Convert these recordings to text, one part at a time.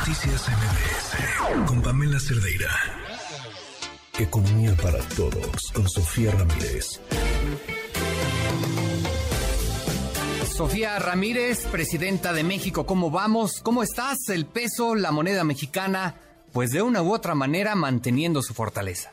Noticias MBS con Pamela Cerdeira. Economía para todos con Sofía Ramírez. Sofía Ramírez, presidenta de México, ¿cómo vamos? ¿Cómo estás? El peso, la moneda mexicana, pues de una u otra manera manteniendo su fortaleza.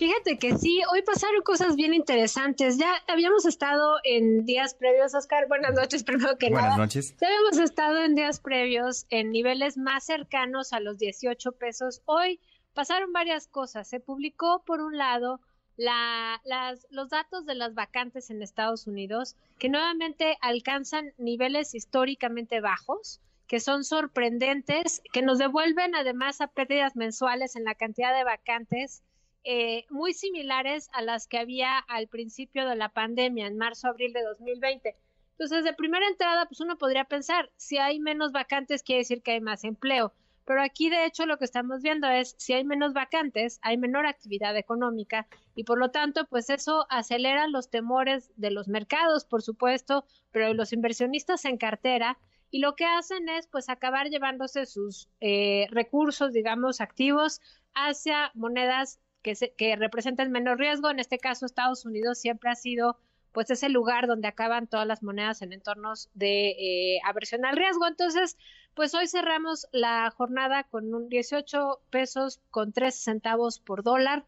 Fíjate que sí, hoy pasaron cosas bien interesantes. Ya habíamos estado en días previos, Oscar. Buenas noches, primero que nada. Buenas noches. Ya habíamos estado en días previos en niveles más cercanos a los 18 pesos. Hoy pasaron varias cosas. Se publicó, por un lado, la, las, los datos de las vacantes en Estados Unidos, que nuevamente alcanzan niveles históricamente bajos que son sorprendentes, que nos devuelven además a pérdidas mensuales en la cantidad de vacantes eh, muy similares a las que había al principio de la pandemia, en marzo-abril de 2020. Entonces, de primera entrada, pues uno podría pensar, si hay menos vacantes, quiere decir que hay más empleo. Pero aquí, de hecho, lo que estamos viendo es, si hay menos vacantes, hay menor actividad económica y, por lo tanto, pues eso acelera los temores de los mercados, por supuesto, pero de los inversionistas en cartera y lo que hacen es pues acabar llevándose sus eh, recursos, digamos, activos hacia monedas que, se, que representan menos riesgo. En este caso, Estados Unidos siempre ha sido pues ese lugar donde acaban todas las monedas en entornos de eh, aversión al riesgo. Entonces, pues hoy cerramos la jornada con un 18 pesos con 3 centavos por dólar.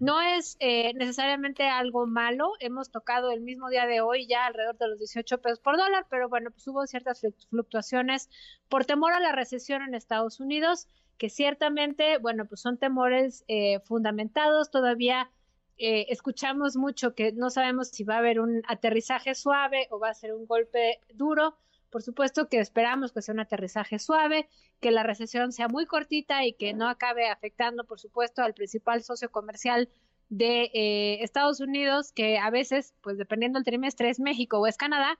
No es eh, necesariamente algo malo. Hemos tocado el mismo día de hoy ya alrededor de los 18 pesos por dólar, pero bueno, pues hubo ciertas fluctuaciones por temor a la recesión en Estados Unidos que ciertamente, bueno, pues son temores eh, fundamentados, todavía eh, escuchamos mucho que no sabemos si va a haber un aterrizaje suave o va a ser un golpe duro. Por supuesto que esperamos que sea un aterrizaje suave, que la recesión sea muy cortita y que no acabe afectando, por supuesto, al principal socio comercial de eh, Estados Unidos, que a veces, pues dependiendo del trimestre, es México o es Canadá,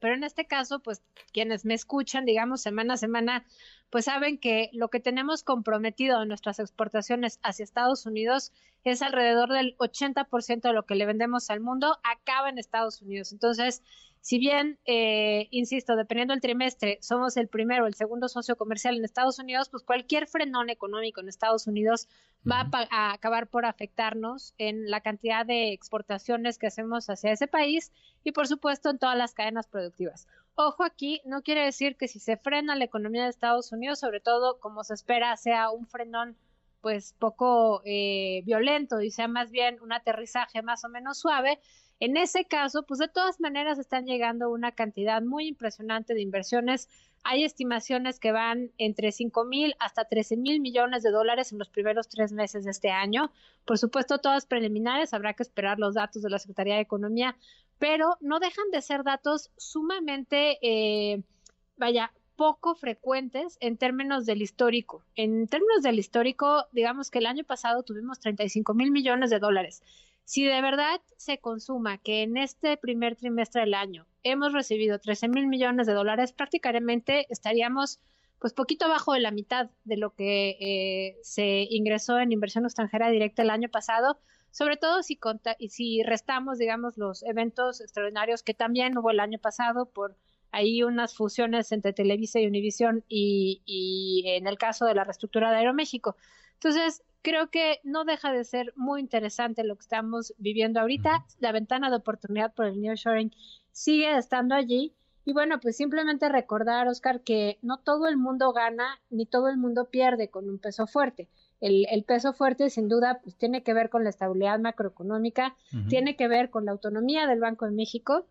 pero en este caso, pues quienes me escuchan, digamos, semana a semana, pues saben que lo que tenemos comprometido en nuestras exportaciones hacia Estados Unidos es alrededor del 80% de lo que le vendemos al mundo acaba en Estados Unidos. Entonces, si bien, eh, insisto, dependiendo del trimestre, somos el primero o el segundo socio comercial en Estados Unidos, pues cualquier frenón económico en Estados Unidos va a, acabar por afectarnos en la cantidad de exportaciones que hacemos hacia ese país y, por supuesto, en todas las cadenas productivas. Ojo aquí, no quiere decir que si se frena la economía de Estados Unidos, sobre todo como se espera, sea un frenón pues poco eh, violento y sea más bien un aterrizaje más o menos suave, en ese caso, pues de todas maneras están llegando una cantidad muy impresionante de inversiones. Hay estimaciones que van entre 5 mil hasta 13 mil millones de dólares en los primeros tres meses de este año. Por supuesto, todas preliminares, habrá que esperar los datos de la Secretaría de Economía, pero no dejan de ser datos sumamente, eh, vaya, poco frecuentes en términos del histórico. En términos del histórico, digamos que el año pasado tuvimos 35 mil millones de dólares. Si de verdad se consuma que en este primer trimestre del año hemos recibido 13 mil millones de dólares, prácticamente estaríamos pues poquito abajo de la mitad de lo que eh, se ingresó en inversión extranjera directa el año pasado, sobre todo si, si restamos, digamos, los eventos extraordinarios que también hubo el año pasado por ahí unas fusiones entre Televisa y Univisión y, y en el caso de la reestructura de Aeroméxico. Entonces, creo que no deja de ser muy interesante lo que estamos viviendo ahorita. La ventana de oportunidad por el nearshoring sigue estando allí. Y bueno, pues simplemente recordar, Oscar, que no todo el mundo gana ni todo el mundo pierde con un peso fuerte. El, el peso fuerte, sin duda, pues tiene que ver con la estabilidad macroeconómica, tiene que ver con la autonomía del Banco de México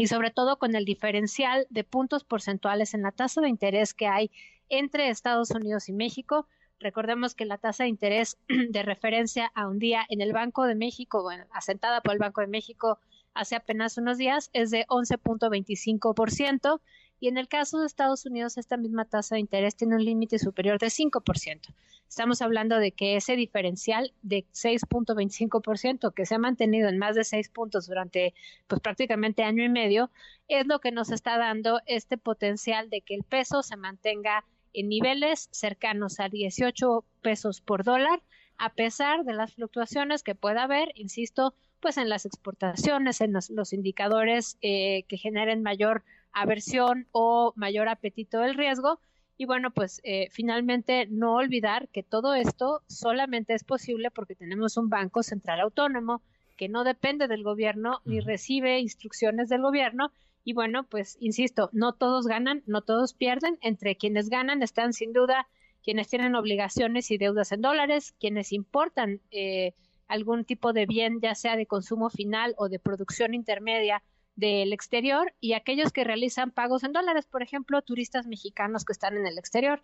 y sobre todo con el diferencial de puntos porcentuales en la tasa de interés que hay entre Estados Unidos y México Recordemos que la tasa de interés de referencia a un día en el Banco de México, bueno, asentada por el Banco de México hace apenas unos días, es de 11.25%. Y en el caso de Estados Unidos, esta misma tasa de interés tiene un límite superior de 5%. Estamos hablando de que ese diferencial de 6.25%, que se ha mantenido en más de 6 puntos durante pues prácticamente año y medio, es lo que nos está dando este potencial de que el peso se mantenga en niveles cercanos a 18 pesos por dólar, a pesar de las fluctuaciones que pueda haber, insisto, pues en las exportaciones, en los, indicadores eh, que generen mayor aversión o mayor apetito del riesgo. Y bueno, pues eh, finalmente no olvidar que todo esto solamente es posible porque tenemos un Banco Central Autónomo que no depende del gobierno ni recibe instrucciones del gobierno. Y bueno, pues insisto, no todos ganan, no todos pierden. Entre quienes ganan están sin duda quienes tienen obligaciones y deudas en dólares, quienes importan eh, algún tipo de bien, ya sea de consumo final o de producción intermedia del exterior, y aquellos que realizan pagos en dólares, por ejemplo, turistas mexicanos que están en el exterior.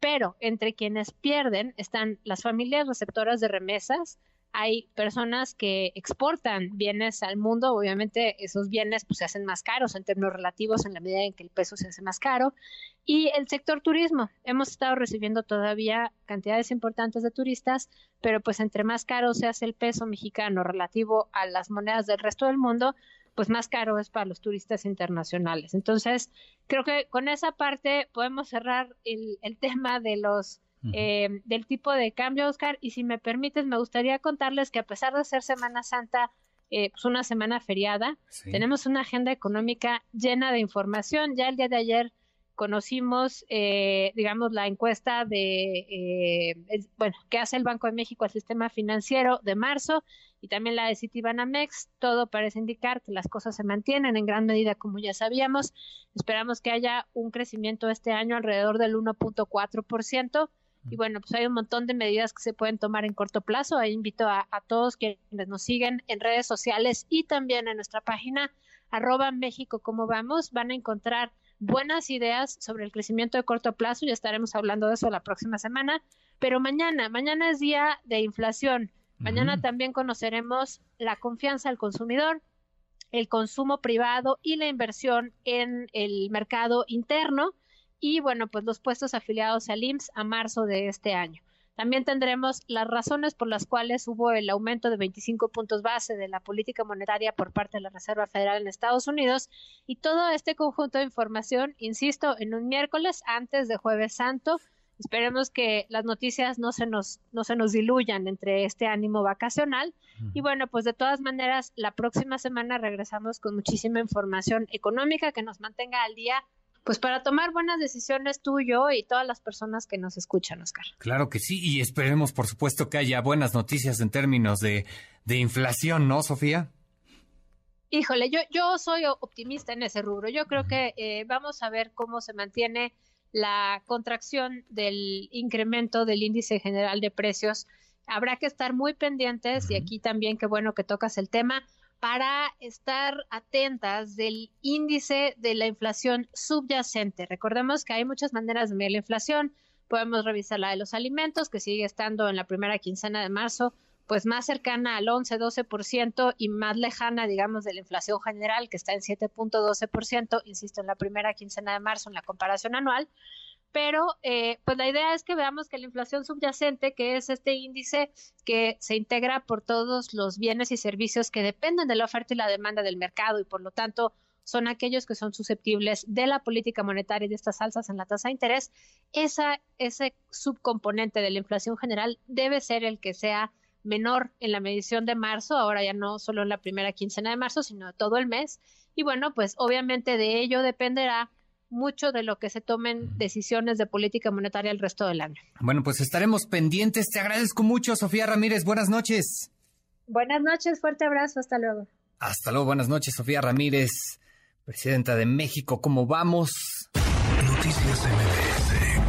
Pero entre quienes pierden están las familias receptoras de remesas, hay personas que exportan bienes al mundo, obviamente esos bienes pues, se hacen más caros en términos relativos en la medida en que el peso se hace más caro. Y el sector turismo, hemos estado recibiendo todavía cantidades importantes de turistas, pero pues entre más caro se hace el peso mexicano relativo a las monedas del resto del mundo, pues más caro es para los turistas internacionales. Entonces, creo que con esa parte podemos cerrar el, el tema de los eh, del tipo de cambio, Oscar. Y si me permites, me gustaría contarles que a pesar de ser Semana Santa, eh, pues una semana feriada, tenemos una agenda económica llena de información. Ya el día de ayer conocimos, eh, digamos, la encuesta de, bueno, que hace el Banco de México al sistema financiero de marzo y también la de Citibanamex. Todo parece indicar que las cosas se mantienen en gran medida, como ya sabíamos. Esperamos que haya un crecimiento este año alrededor del 1.4%. Y bueno, pues hay un montón de medidas que se pueden tomar en corto plazo. Ahí invito a, todos quienes nos siguen en redes sociales y también en nuestra página arroba México como vamos. Van a encontrar buenas ideas sobre el crecimiento de corto plazo. Ya estaremos hablando de eso la próxima semana. Pero mañana, mañana es día de inflación. Mañana también conoceremos la confianza del consumidor, el consumo privado y la inversión en el mercado interno y bueno, pues los puestos afiliados al IMSS a marzo de este año. También tendremos las razones por las cuales hubo el aumento de 25 puntos base de la política monetaria por parte de la Reserva Federal en Estados Unidos. Y todo este conjunto de información, insisto, en un miércoles antes de Jueves Santo. Esperemos que las noticias no se nos no se nos diluyan entre este ánimo vacacional. Y bueno, pues de todas maneras la próxima semana regresamos con muchísima información económica que nos mantenga al día pues para tomar buenas decisiones tú, yo y todas las personas que nos escuchan, Oscar. Claro que sí, y esperemos, por supuesto, que haya buenas noticias en términos de, de inflación, ¿no, Sofía? Híjole, yo, yo soy optimista en ese rubro. Yo creo que eh, vamos a ver cómo se mantiene la contracción del incremento del índice general de precios. Habrá que estar muy pendientes y aquí también qué bueno que tocas el tema para estar atentas del índice de la inflación subyacente. Recordemos que hay muchas maneras de medir la inflación. Podemos revisar la de los alimentos, que sigue estando en la primera quincena de marzo, pues más cercana al 11-12% y más lejana, digamos, de la inflación general, que está en 7.12%, insisto, en la primera quincena de marzo en la comparación anual pero eh, pues la idea es que veamos que la inflación subyacente, que es este índice que se integra por todos los bienes y servicios que dependen de la oferta y la demanda del mercado y por lo tanto son aquellos que son susceptibles de la política monetaria y de estas alzas en la tasa de interés, esa, ese subcomponente de la inflación general debe ser el que sea menor en la medición de marzo, ahora ya no solo en la primera quincena de marzo, sino todo el mes. Y bueno, pues obviamente de ello dependerá mucho de lo que se tomen decisiones de política monetaria el resto del año. Bueno, pues estaremos pendientes. Te agradezco mucho, Sofía Ramírez. Buenas noches. Buenas noches, fuerte abrazo, hasta luego. Hasta luego, buenas noches, Sofía Ramírez, presidenta de México. ¿Cómo vamos? Noticias MB.